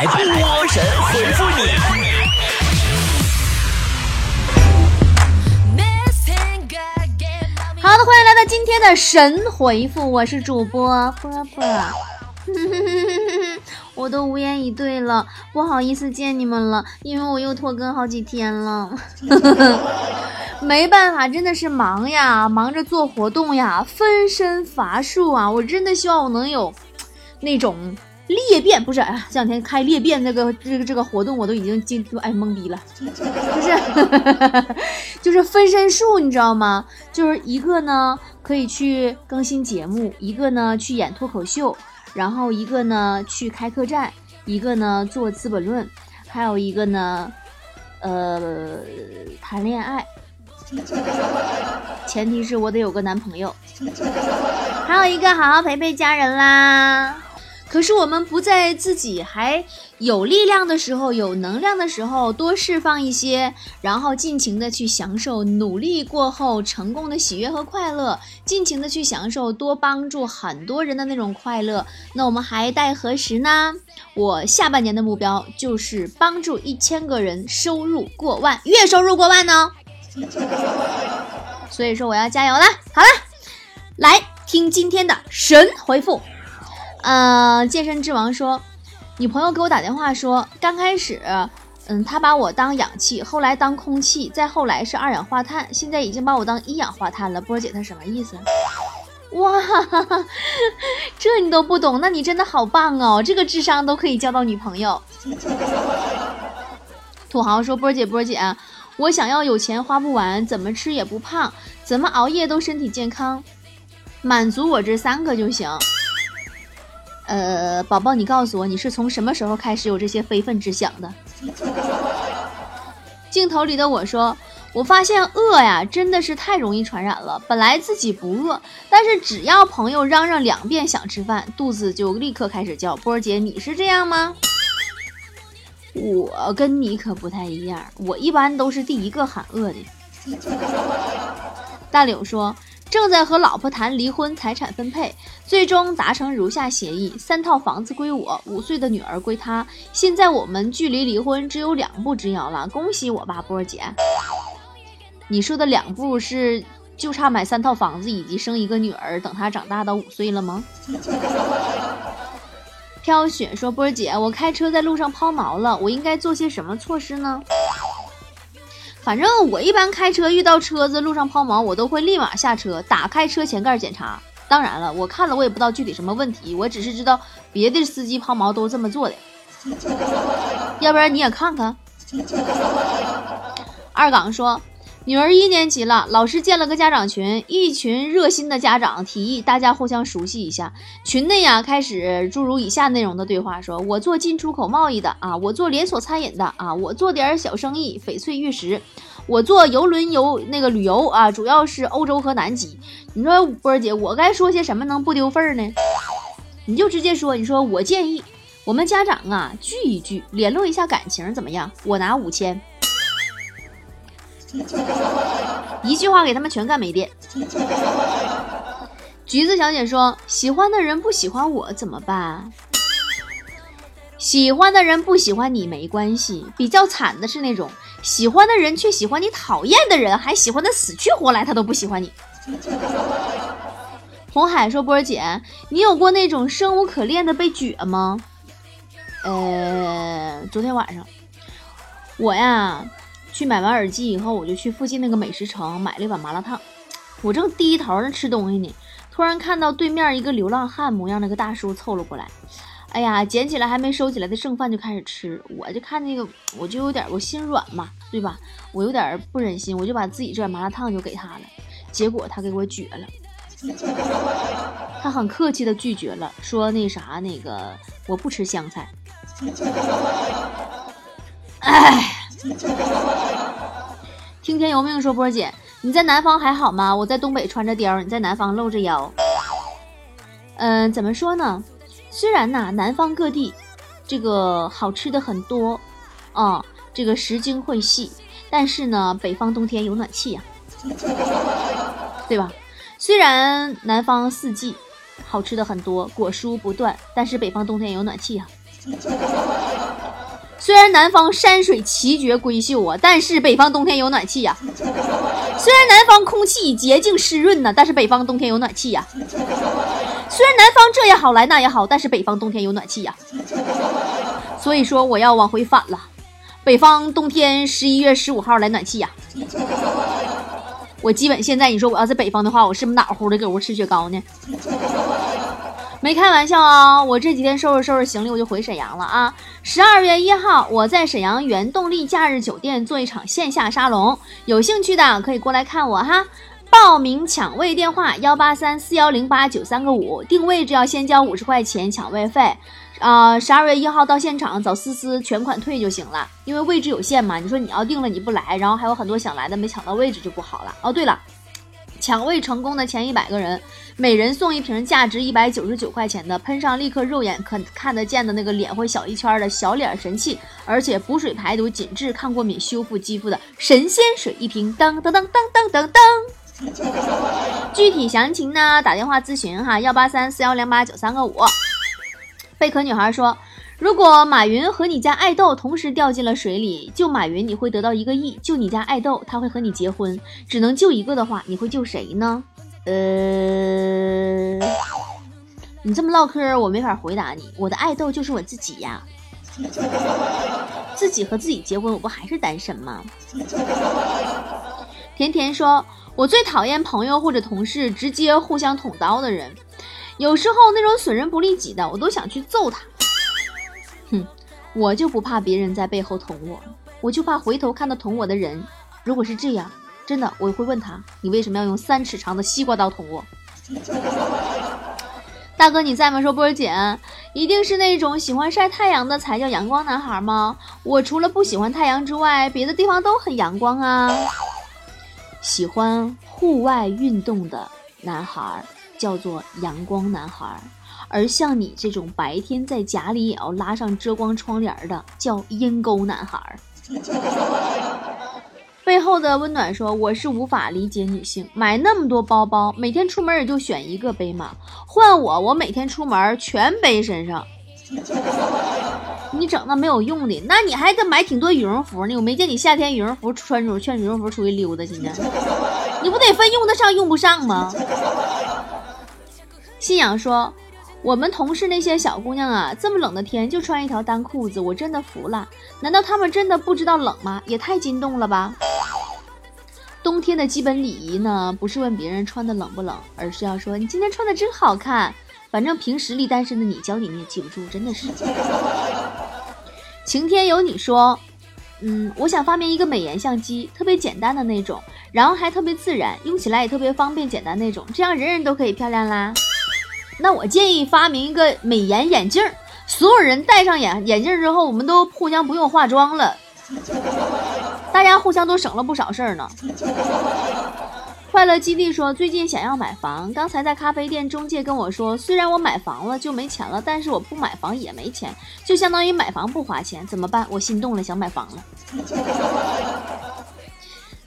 来波神回复你。好的，欢迎来到今天的神回复，我是主播波波。我都无言以对了，不好意思见你们了，因为我又拖更好几天了。没办法，真的是忙呀，忙着做活动呀，分身乏术啊！我真的希望我能有那种裂变，不是？哎，这两天开裂变那个这个这个活动，我都已经惊哎懵逼了，就是 就是分身术，你知道吗？就是一个呢可以去更新节目，一个呢去演脱口秀，然后一个呢去开客栈，一个呢做资本论，还有一个呢呃谈恋爱。前提是我得有个男朋友，还有一个好好陪陪家人啦。可是我们不在自己还有力量的时候、有能量的时候多释放一些，然后尽情的去享受努力过后成功的喜悦和快乐，尽情的去享受多帮助很多人的那种快乐。那我们还待何时呢？我下半年的目标就是帮助一千个人收入过万，月收入过万呢。所以说我要加油了。好了，来听今天的神回复。呃，健身之王说，女朋友给我打电话说，刚开始，嗯，他把我当氧气，后来当空气，再后来是二氧化碳，现在已经把我当一氧化碳了。波姐，她什么意思？哇，这你都不懂，那你真的好棒哦，这个智商都可以交到女朋友。土豪说，波姐，波姐。我想要有钱花不完，怎么吃也不胖，怎么熬夜都身体健康，满足我这三个就行。呃，宝宝，你告诉我，你是从什么时候开始有这些非分之想的？镜头里的我说，我发现饿呀，真的是太容易传染了。本来自己不饿，但是只要朋友嚷嚷两遍想吃饭，肚子就立刻开始叫。波儿姐，你是这样吗？我跟你可不太一样，我一般都是第一个喊饿的。大柳说，正在和老婆谈离婚财产分配，最终达成如下协议：三套房子归我，五岁的女儿归他。现在我们距离离婚只有两步之遥了，恭喜我吧，波儿姐。你说的两步是就差买三套房子以及生一个女儿，等她长大到五岁了吗？飘雪说：“波儿姐，我开车在路上抛锚了，我应该做些什么措施呢？反正我一般开车遇到车子路上抛锚，我都会立马下车，打开车前盖检查。当然了，我看了我也不知道具体什么问题，我只是知道别的司机抛锚都这么做的。要不然你也看看。”二岗说。女儿一年级了，老师建了个家长群，一群热心的家长提议大家互相熟悉一下。群内呀开始诸如以下内容的对话：说我做进出口贸易的啊，我做连锁餐饮的啊，我做点小生意，翡翠玉石，我做游轮游那个旅游啊，主要是欧洲和南极。你说波儿姐，我该说些什么能不丢份儿呢？你就直接说，你说我建议我们家长啊聚一聚，联络一下感情怎么样？我拿五千。一句话给他们全干没电。橘子小姐说：“喜欢的人不喜欢我怎么办？喜欢的人不喜欢你没关系，比较惨的是那种喜欢的人却喜欢你讨厌的人，还喜欢的死去活来，他都不喜欢你。”红海说：“波儿姐，你有过那种生无可恋的被撅吗？”呃，昨天晚上我呀。去买完耳机以后，我就去附近那个美食城买了一碗麻辣烫。我正低头那吃东西呢，突然看到对面一个流浪汉模样那个大叔凑了过来。哎呀，捡起来还没收起来的剩饭就开始吃。我就看那个，我就有点我心软嘛，对吧？我有点不忍心，我就把自己这碗麻辣烫就给他了。结果他给我撅了，他很客气的拒绝了，说那啥那个我不吃香菜。哎。听天由命说波姐，你在南方还好吗？我在东北穿着貂，你在南方露着腰。嗯，怎么说呢？虽然呐，南方各地这个好吃的很多啊，这个时经会细，但是呢，北方冬天有暖气呀，对吧？虽然南方四季好吃的很多，果蔬不断，但是北方冬天有暖气呀。虽然南方山水奇绝闺秀啊，但是北方冬天有暖气呀。虽然南方空气洁净湿润呢，但是北方冬天有暖气呀。虽然南方这也好来那也好，但是北方冬天有暖气呀。所以说我要往回返了，北方冬天十一月十五号来暖气呀。我基本现在你说我要在北方的话，我是不是哪乎的搁屋吃雪糕呢？没开玩笑啊！我这几天收拾收拾行李，我就回沈阳了啊！十二月一号，我在沈阳原动力假日酒店做一场线下沙龙，有兴趣的可以过来看我哈。报名抢位电话：幺八三四幺零八九三个五，定位置要先交五十块钱抢位费。啊，十二月一号到现场找思思全款退就行了，因为位置有限嘛。你说你要定了你不来，然后还有很多想来的没抢到位置就不好了。哦，对了。抢位成功的前一百个人，每人送一瓶价值一百九十九块钱的喷上立刻肉眼可看得见的那个脸会小一圈的小脸神器，而且补水排毒、紧致、抗过敏、修复肌肤的神仙水一瓶。噔噔噔噔噔噔噔。具体详情呢，打电话咨询哈，幺八三四幺零八九三个五。贝壳女孩说。如果马云和你家爱豆同时掉进了水里，救马云你会得到一个亿，救你家爱豆他会和你结婚，只能救一个的话，你会救谁呢？呃，你这么唠嗑，我没法回答你。我的爱豆就是我自己呀，自己和自己结婚，我不还是单身吗？甜甜说，我最讨厌朋友或者同事直接互相捅刀的人，有时候那种损人不利己的，我都想去揍他。哼，我就不怕别人在背后捅我，我就怕回头看到捅我的人。如果是这样，真的我会问他，你为什么要用三尺长的西瓜刀捅我？大哥你在吗？说波儿姐，一定是那种喜欢晒太阳的才叫阳光男孩吗？我除了不喜欢太阳之外，别的地方都很阳光啊。喜欢户外运动的男孩叫做阳光男孩。而像你这种白天在家里也要拉上遮光窗帘的，叫阴沟男孩。背后的温暖说：“我是无法理解女性买那么多包包，每天出门也就选一个背嘛。换我，我每天出门全背身上。你整那没有用的，那你还得买挺多羽绒服呢。我没见你夏天羽绒服穿着，穿羽绒服出去溜达去呢。你不得分用得上用不上吗？”信仰说。我们同事那些小姑娘啊，这么冷的天就穿一条单裤子，我真的服了。难道她们真的不知道冷吗？也太激动了吧！冬天的基本礼仪呢，不是问别人穿的冷不冷，而是要说你今天穿的真好看。反正凭实力单身的你，教你你也记不住，真的是。晴天有你说，嗯，我想发明一个美颜相机，特别简单的那种，然后还特别自然，用起来也特别方便简单那种，这样人人都可以漂亮啦。那我建议发明一个美颜眼镜儿，所有人戴上眼眼镜之后，我们都互相不用化妆了，大家互相都省了不少事儿呢。快乐基地说，最近想要买房，刚才在咖啡店中介跟我说，虽然我买房了就没钱了，但是我不买房也没钱，就相当于买房不花钱，怎么办？我心动了，想买房了。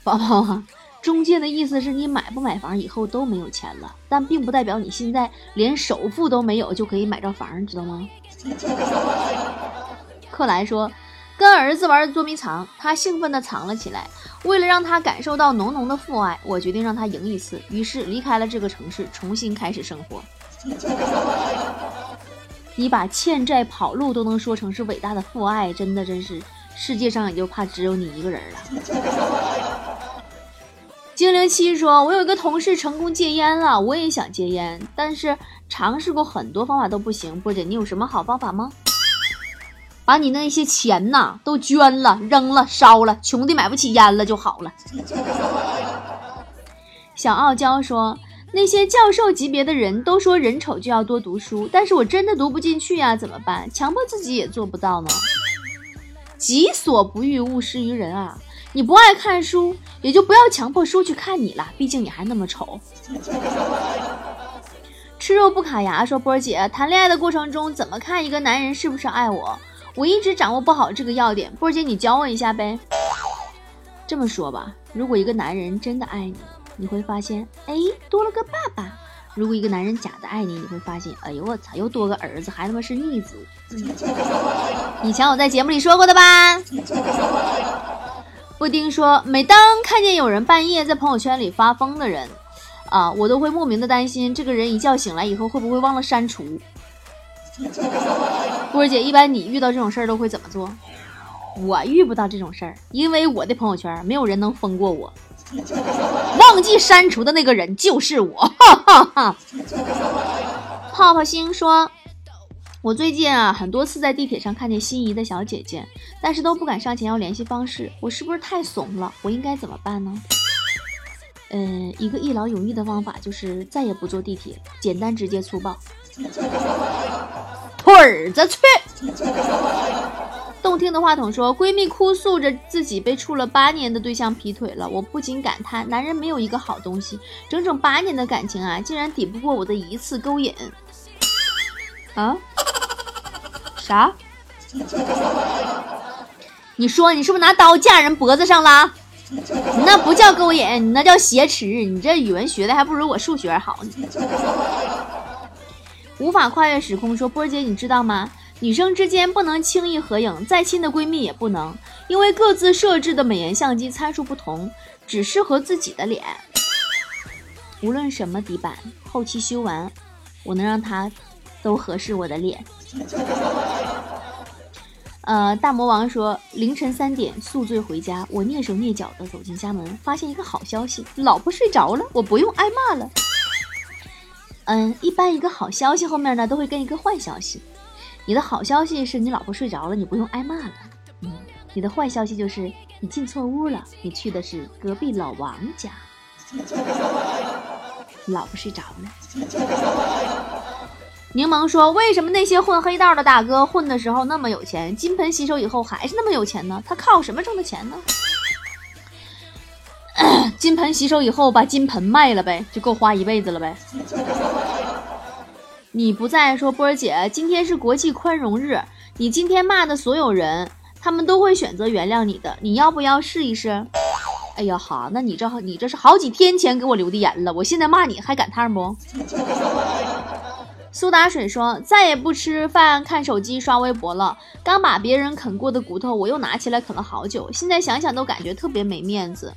宝宝啊。中介的意思是你买不买房以后都没有钱了，但并不代表你现在连首付都没有就可以买着房，知道吗？克莱说，跟儿子玩捉迷藏，他兴奋地藏了起来。为了让他感受到浓浓的父爱，我决定让他赢一次，于是离开了这个城市，重新开始生活。你把欠债跑路都能说成是伟大的父爱，真的真是世界上也就怕只有你一个人了。精灵七说：“我有一个同事成功戒烟了，我也想戒烟，但是尝试过很多方法都不行。波姐，你有什么好方法吗？把你那些钱呐都捐了、扔了、烧了，穷的买不起烟了就好了。”小傲娇说：“那些教授级别的人都说人丑就要多读书，但是我真的读不进去呀，怎么办？强迫自己也做不到呢。己所不欲，勿施于人啊。”你不爱看书，也就不要强迫书去看你了。毕竟你还那么丑。吃肉不卡牙说：“波儿姐，谈恋爱的过程中怎么看一个男人是不是爱我？我一直掌握不好这个要点。波儿姐，你教我一下呗。”这么说吧，如果一个男人真的爱你，你会发现，哎，多了个爸爸；如果一个男人假的爱你，你会发现，哎呦我操，又多个儿子，还他妈是逆子。以前我在节目里说过的吧。布丁说，每当看见有人半夜在朋友圈里发疯的人，啊，我都会莫名的担心，这个人一觉醒来以后会不会忘了删除。波儿姐，一般你遇到这种事儿都会怎么做？我遇不到这种事儿，因为我的朋友圈没有人能疯过我。忘记删除的那个人就是我。哈哈哈。泡泡星说：“我最近啊，很多次在地铁上看见心仪的小姐姐，但是都不敢上前要联系方式。我是不是太怂了？我应该怎么办呢？”嗯，一个一劳永逸的方法就是再也不坐地铁，简单直接粗暴。腿儿子去！动听的话筒说：“闺蜜哭诉着自己被处了八年的对象劈腿了，我不禁感叹，男人没有一个好东西，整整八年的感情啊，竟然抵不过我的一次勾引。”啊？啥？你说你是不是拿刀架人脖子上了？你那不叫勾引，你那叫挟持。你这语文学的还不如我数学好呢。无法跨越时空说：“波儿姐，你知道吗？”女生之间不能轻易合影，再亲的闺蜜也不能，因为各自设置的美颜相机参数不同，只适合自己的脸。无论什么底板，后期修完，我能让它都合适我的脸。呃，大魔王说，凌晨三点宿醉回家，我蹑手蹑脚的走进家门，发现一个好消息，老婆睡着了，我不用挨骂了。嗯，一般一个好消息后面呢，都会跟一个坏消息。你的好消息是你老婆睡着了，你不用挨骂了。嗯，你的坏消息就是你进错屋了，你去的是隔壁老王家。老婆睡着了。柠檬说：“为什么那些混黑道的大哥混的时候那么有钱，金盆洗手以后还是那么有钱呢？他靠什么挣的钱呢？金盆洗手以后把金盆卖了呗，就够花一辈子了呗。”你不在说波儿姐，今天是国际宽容日，你今天骂的所有人，他们都会选择原谅你的，你要不要试一试？哎呀哈，那你这你这是好几天前给我留的言了，我现在骂你还赶趟不？苏打水说再也不吃饭看手机刷微博了，刚把别人啃过的骨头我又拿起来啃了好久，现在想想都感觉特别没面子。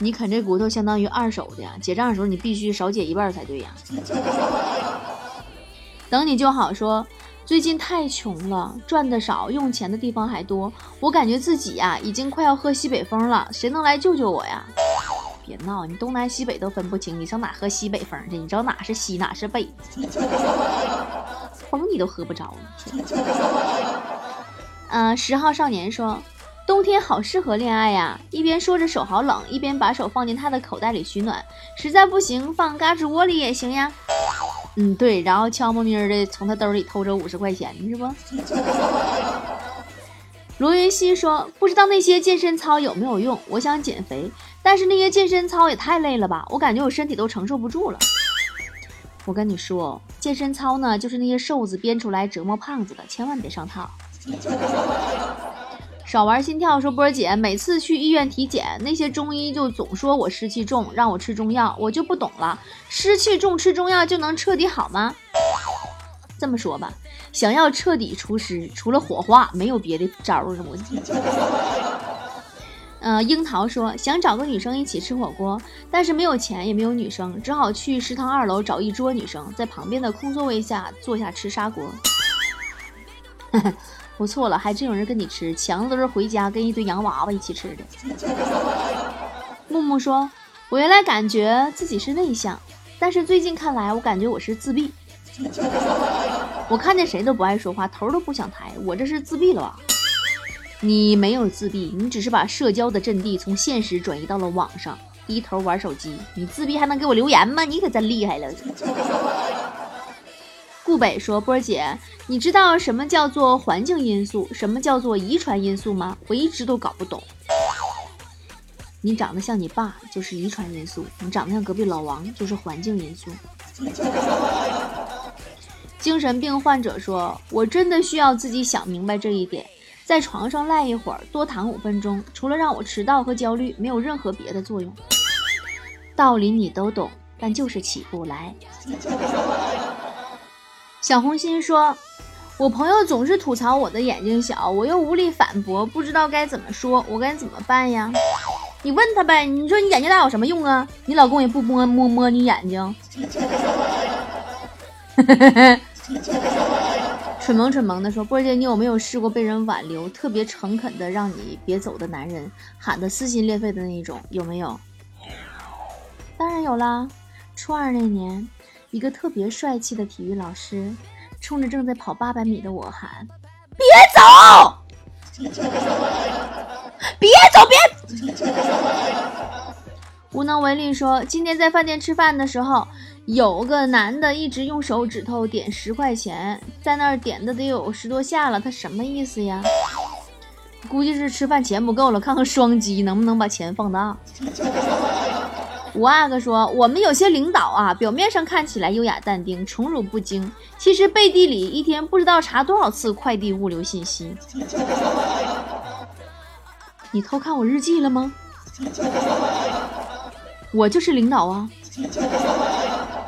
你啃这骨头相当于二手的呀，结账的时候你必须少结一半才对呀。等你就好说，最近太穷了，赚的少，用钱的地方还多，我感觉自己呀已经快要喝西北风了，谁能来救救我呀？别闹，你东南西北都分不清，你上哪喝西北风去？你知道哪是西哪是北？风你都喝不着。嗯，十号少年说。冬天好适合恋爱呀！一边说着手好冷，一边把手放进他的口袋里取暖。实在不行，放嘎吱窝里也行呀。嗯，对，然后悄咪咪的从他兜里偷着五十块钱，是不？罗云熙说：“不知道那些健身操有没有用？我想减肥，但是那些健身操也太累了吧！我感觉我身体都承受不住了。”我跟你说，健身操呢，就是那些瘦子编出来折磨胖子的，千万别上套。少玩心跳，说波儿姐，每次去医院体检，那些中医就总说我湿气重，让我吃中药，我就不懂了。湿气重吃中药就能彻底好吗？这么说吧，想要彻底除湿，除了火化，没有别的招儿了。我。嗯，樱桃说想找个女生一起吃火锅，但是没有钱，也没有女生，只好去食堂二楼找一桌女生，在旁边的空座位下坐下吃砂锅。不错了，还真有人跟你吃，强子都是回家跟一堆洋娃娃一起吃的。木木说：“我原来感觉自己是内向，但是最近看来，我感觉我是自闭。我看见谁都不爱说话，头都不想抬，我这是自闭了吧？你没有自闭，你只是把社交的阵地从现实转移到了网上，低头玩手机。你自闭还能给我留言吗？你可真厉害了。”顾北说：“波儿姐，你知道什么叫做环境因素，什么叫做遗传因素吗？我一直都搞不懂。你长得像你爸就是遗传因素，你长得像隔壁老王就是环境因素。”精神病患者说：“我真的需要自己想明白这一点，在床上赖一会儿，多躺五分钟，除了让我迟到和焦虑，没有任何别的作用。道理你都懂，但就是起不来。”小红心说：“我朋友总是吐槽我的眼睛小，我又无力反驳，不知道该怎么说，我该怎么办呀？你问他呗，你说你眼睛大有什么用啊？你老公也不摸摸摸你眼睛。蠢萌蠢萌的说：“波姐，你有没有试过被人挽留，特别诚恳的让你别走的男人，喊得撕心裂肺的那一种，有没有？”当然有啦。初二那年，一个特别帅气的体育老师。冲着正在跑八百米的我喊：“别走，别走，别！”无能为力说：“今天在饭店吃饭的时候，有个男的一直用手指头点十块钱，在那儿点的得有十多下了，他什么意思呀？估计是吃饭钱不够了，看看双击能不能把钱放大。”五阿哥说：“我们有些领导啊，表面上看起来优雅淡定、宠辱不惊，其实背地里一天不知道查多少次快递物流信息。你偷看我日记了吗？我就是领导啊！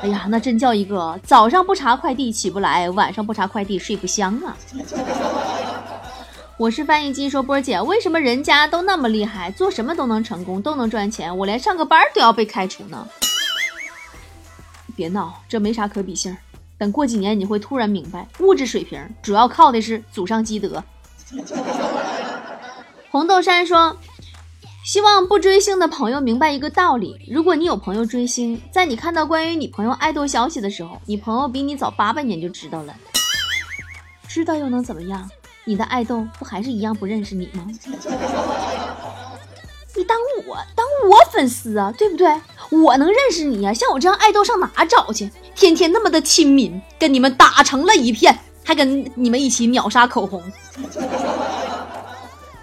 哎呀，那真叫一个早上不查快递起不来，晚上不查快递睡不香啊！” 我是翻译机，说波儿姐，为什么人家都那么厉害，做什么都能成功，都能赚钱，我连上个班都要被开除呢？别闹，这没啥可比性。等过几年，你会突然明白，物质水平主要靠的是祖上积德。红豆山说，希望不追星的朋友明白一个道理：如果你有朋友追星，在你看到关于你朋友爱豆消息的时候，你朋友比你早八百年就知道了，知道又能怎么样？你的爱豆不还是一样不认识你吗？你当我当我粉丝啊，对不对？我能认识你呀？像我这样爱豆上哪找去？天天那么的亲民，跟你们打成了一片，还跟你们一起秒杀口红。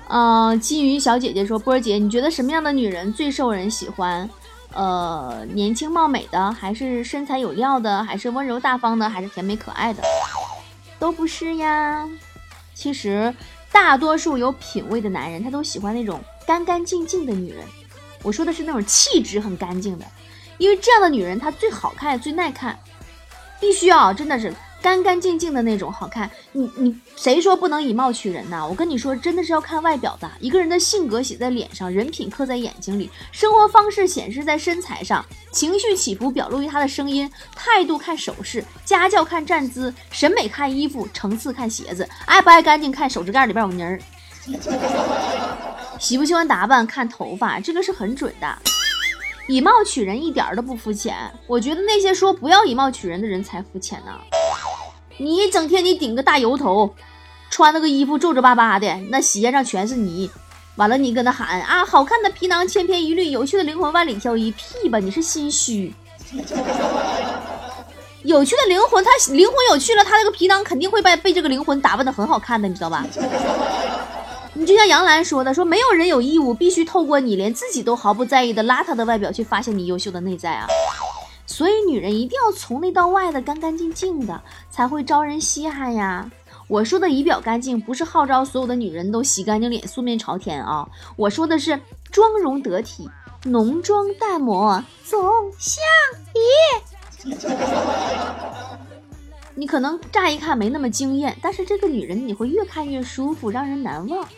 嗯，金鱼小姐姐说：“波儿姐，你觉得什么样的女人最受人喜欢？呃，年轻貌美的，还是身材有料的，还是温柔大方的，还是甜美可爱的？都不是呀。”其实，大多数有品位的男人，他都喜欢那种干干净净的女人。我说的是那种气质很干净的，因为这样的女人她最好看、最耐看，必须啊，真的是。干干净净的那种好看，你你谁说不能以貌取人呢？我跟你说，真的是要看外表的。一个人的性格写在脸上，人品刻在眼睛里，生活方式显示在身材上，情绪起伏表露于他的声音，态度看手势，家教看站姿，审美看衣服，层次看鞋子，爱不爱干净看手指盖里边有泥儿，喜不喜欢打扮看头发，这个是很准的。以貌取人一点都不肤浅，我觉得那些说不要以貌取人的人才肤浅呢。你整天你顶个大油头，穿那个衣服皱皱巴巴的，那鞋上全是泥，完了你搁那喊啊，好看的皮囊千篇一律，有趣的灵魂万里挑一，屁吧，你是心虚。有趣的灵魂，他灵魂有趣了，他那个皮囊肯定会被被这个灵魂打扮的很好看的，你知道吧？你就像杨澜说的，说没有人有义务必须透过你连自己都毫不在意的邋遢的外表去发现你优秀的内在啊。所以，女人一定要从内到外的干干净净的，才会招人稀罕呀。我说的仪表干净，不是号召所有的女人都洗干净脸、素面朝天啊。我说的是妆容得体、浓妆淡抹总相宜。你可能乍一看没那么惊艳，但是这个女人你会越看越舒服，让人难忘。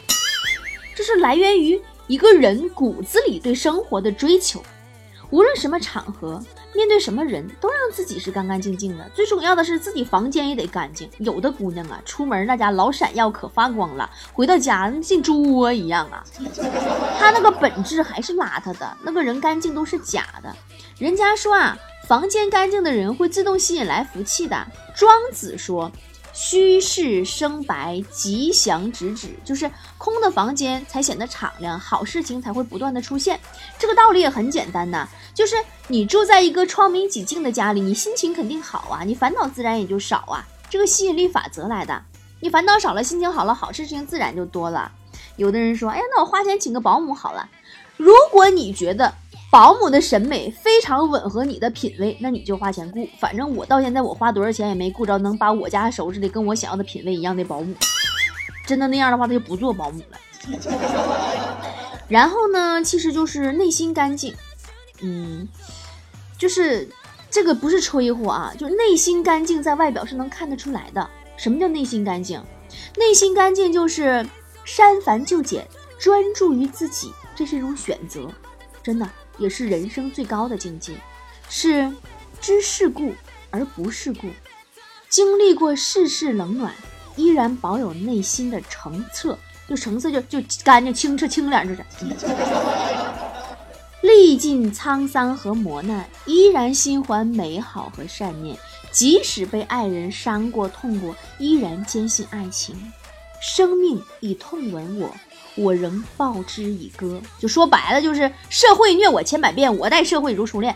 这是来源于一个人骨子里对生活的追求，无论什么场合。面对什么人都让自己是干干净净的，最重要的是自己房间也得干净。有的姑娘啊，出门那家老闪耀，可发光了，回到家进猪窝一样啊。她那个本质还是邋遢的，那个人干净都是假的。人家说啊，房间干净的人会自动吸引来福气的。庄子说。虚室生白，吉祥直指，就是空的房间才显得敞亮，好事情才会不断的出现。这个道理也很简单呐，就是你住在一个窗明几净的家里，你心情肯定好啊，你烦恼自然也就少啊。这个吸引力法则来的，你烦恼少了，心情好了，好事情自然就多了。有的人说，哎呀，那我花钱请个保姆好了。如果你觉得，保姆的审美非常吻合你的品味，那你就花钱雇。反正我到现在我花多少钱也没雇着能把我家收拾的跟我想要的品味一样的保姆。真的那样的话，他就不做保姆了。然后呢，其实就是内心干净，嗯，就是这个不是吹呼啊，就内心干净，在外表是能看得出来的。什么叫内心干净？内心干净就是删繁就简，专注于自己，这是一种选择，真的也是人生最高的境界，是知世故而不世故，经历过世事冷暖，依然保有内心的澄澈，就澄澈就就干净清澈清凉，就是。历尽沧桑和磨难，依然心怀美好和善念，即使被爱人伤过、痛过，依然坚信爱情。生命以痛吻我，我仍报之以歌。就说白了，就是社会虐我千百遍，我待社会如初恋。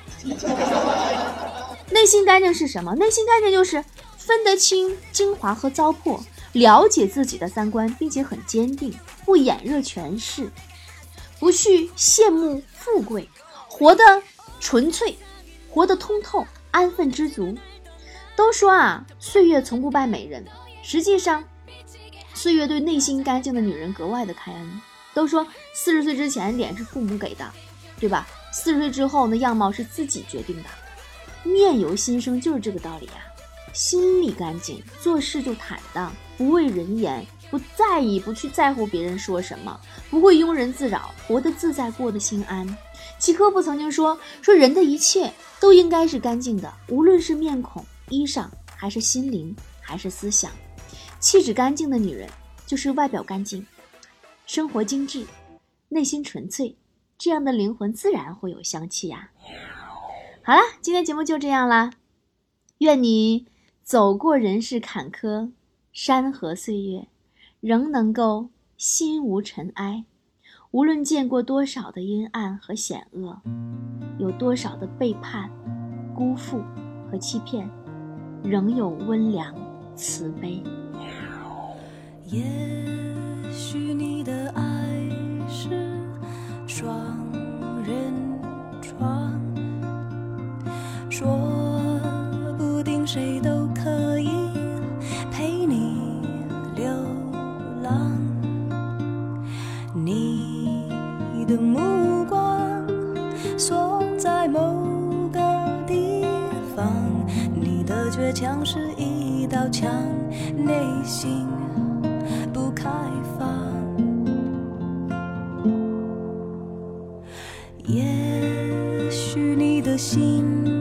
内心干净是什么？内心干净就是分得清精华和糟粕，了解自己的三观，并且很坚定，不眼热权势。不去羡慕富贵，活得纯粹，活得通透，安分知足。都说啊，岁月从不败美人。实际上，岁月对内心干净的女人格外的开恩。都说四十岁之前脸是父母给的，对吧？四十岁之后那样貌是自己决定的。面由心生就是这个道理啊。心里干净，做事就坦荡，不畏人言。不在意，不去在乎别人说什么，不会庸人自扰，活得自在，过得心安。契诃夫曾经说：“说人的一切都应该是干净的，无论是面孔、衣裳，还是心灵，还是思想。气质干净的女人，就是外表干净，生活精致，内心纯粹，这样的灵魂自然会有香气呀。”好了，今天节目就这样啦。愿你走过人世坎坷，山河岁月。仍能够心无尘埃，无论见过多少的阴暗和险恶，有多少的背叛、辜负和欺骗，仍有温良慈悲。也许你的爱是双人床，说不定谁都可以陪你流浪。你。的目光锁在某个地方，你的倔强是一道墙，内心心。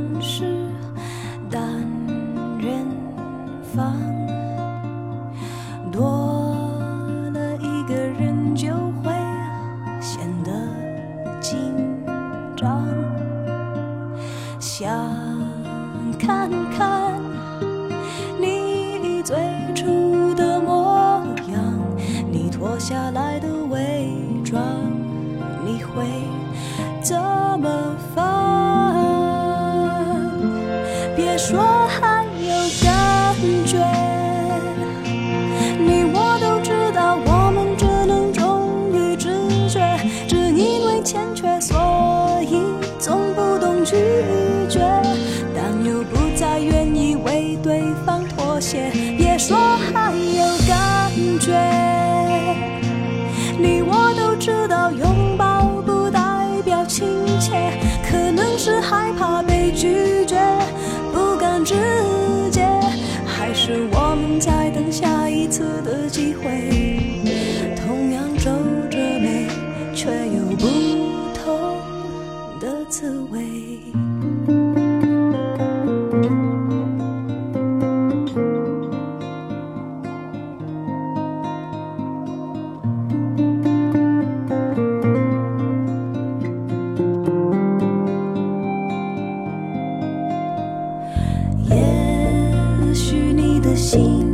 欠缺，所以总不懂拒绝，但又不再愿意为对方妥协。别说还有感觉，你我都知道，拥抱不代表亲切，可能是害怕被拒绝。心。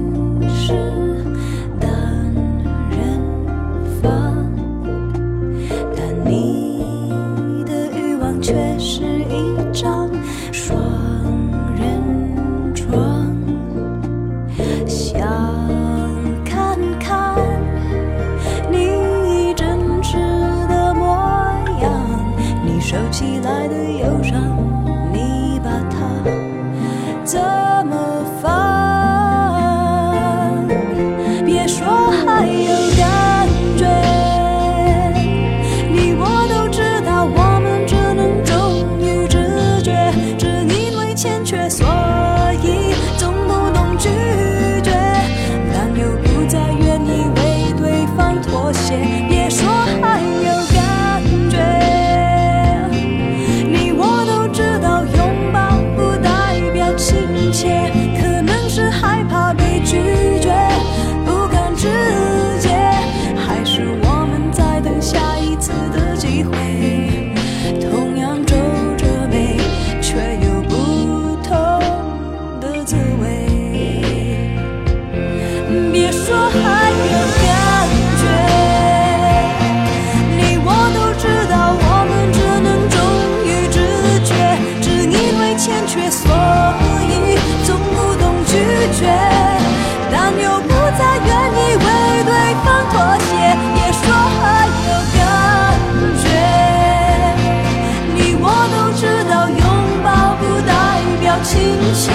倾斜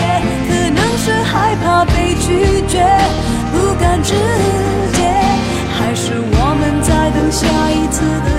可能是害怕被拒绝不敢直接还是我们在等下一次的